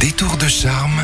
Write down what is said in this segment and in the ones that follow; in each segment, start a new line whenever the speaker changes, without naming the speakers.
détour de charme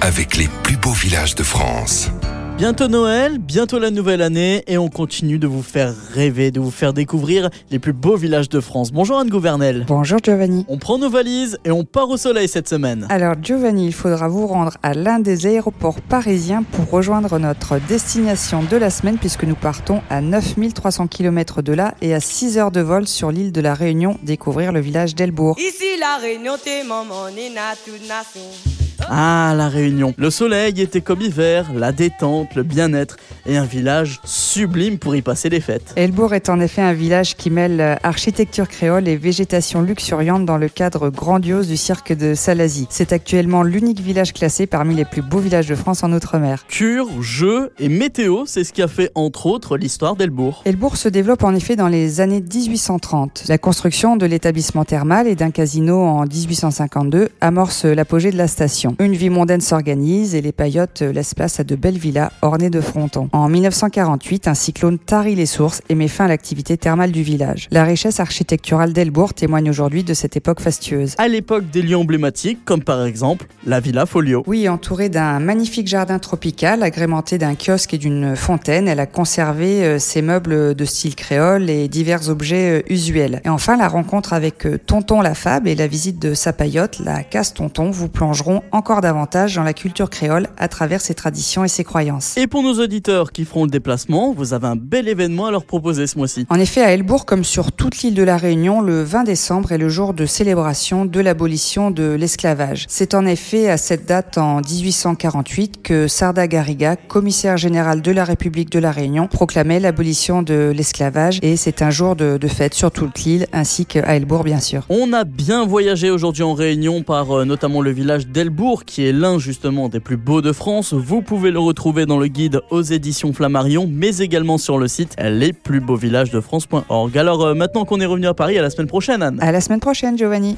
avec les plus beaux villages de France.
Bientôt Noël, bientôt la nouvelle année et on continue de vous faire rêver, de vous faire découvrir les plus beaux villages de France. Bonjour Anne Gouvernel.
Bonjour Giovanni.
On prend nos valises et on part au soleil cette semaine.
Alors Giovanni, il faudra vous rendre à l'un des aéroports parisiens pour rejoindre notre destination de la semaine puisque nous partons à 9300 km de là et à 6 heures de vol sur l'île de la Réunion découvrir le village d'Elbourg.
Ici la Réunion, t'es maman, nina, toute nation.
Ah, la Réunion. Le soleil était comme hiver, la détente, le bien-être et un village sublime pour y passer les fêtes.
Elbourg est en effet un village qui mêle architecture créole et végétation luxuriante dans le cadre grandiose du cirque de Salazie. C'est actuellement l'unique village classé parmi les plus beaux villages de France en Outre-mer.
Cure, jeux et météo, c'est ce qui a fait entre autres l'histoire d'Elbourg.
Elbourg se développe en effet dans les années 1830. La construction de l'établissement thermal et d'un casino en 1852 amorce l'apogée de la station. Une vie mondaine s'organise et les paillotes laissent place à de belles villas ornées de frontons. En 1948, un cyclone tarit les sources et met fin à l'activité thermale du village. La richesse architecturale d'Elbourg témoigne aujourd'hui de cette époque fastueuse.
À l'époque des lieux emblématiques, comme par exemple la Villa Folio.
Oui, entourée d'un magnifique jardin tropical agrémenté d'un kiosque et d'une fontaine, elle a conservé euh, ses meubles de style créole et divers objets euh, usuels. Et enfin, la rencontre avec euh, Tonton la Fable et la visite de sa paillote, la casse Tonton, vous plongeront encore davantage dans la culture créole à travers ses traditions et ses croyances.
Et pour nos auditeurs qui feront le déplacement, vous avez un bel événement à leur proposer ce mois-ci.
En effet, à Elbourg, comme sur toute l'île de la Réunion, le 20 décembre est le jour de célébration de l'abolition de l'esclavage. C'est en effet à cette date en 1848 que Sarda Garriga, commissaire général de la République de la Réunion, proclamait l'abolition de l'esclavage et c'est un jour de, de, fête sur toute l'île ainsi qu'à Elbourg bien sûr.
On a bien voyagé aujourd'hui en Réunion par euh, notamment le village d'Elbourg qui est l'un justement des plus beaux de France. Vous pouvez le retrouver dans le guide aux éditions Flammarion mais également sur le site lesplusbeauxvillagesdefrance.org. Alors euh, maintenant qu'on est revenu à Paris, à la semaine prochaine Anne.
À la semaine prochaine Giovanni.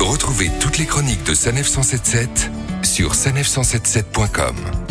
Retrouvez toutes les chroniques de Sanef 177 sur sanef177.com.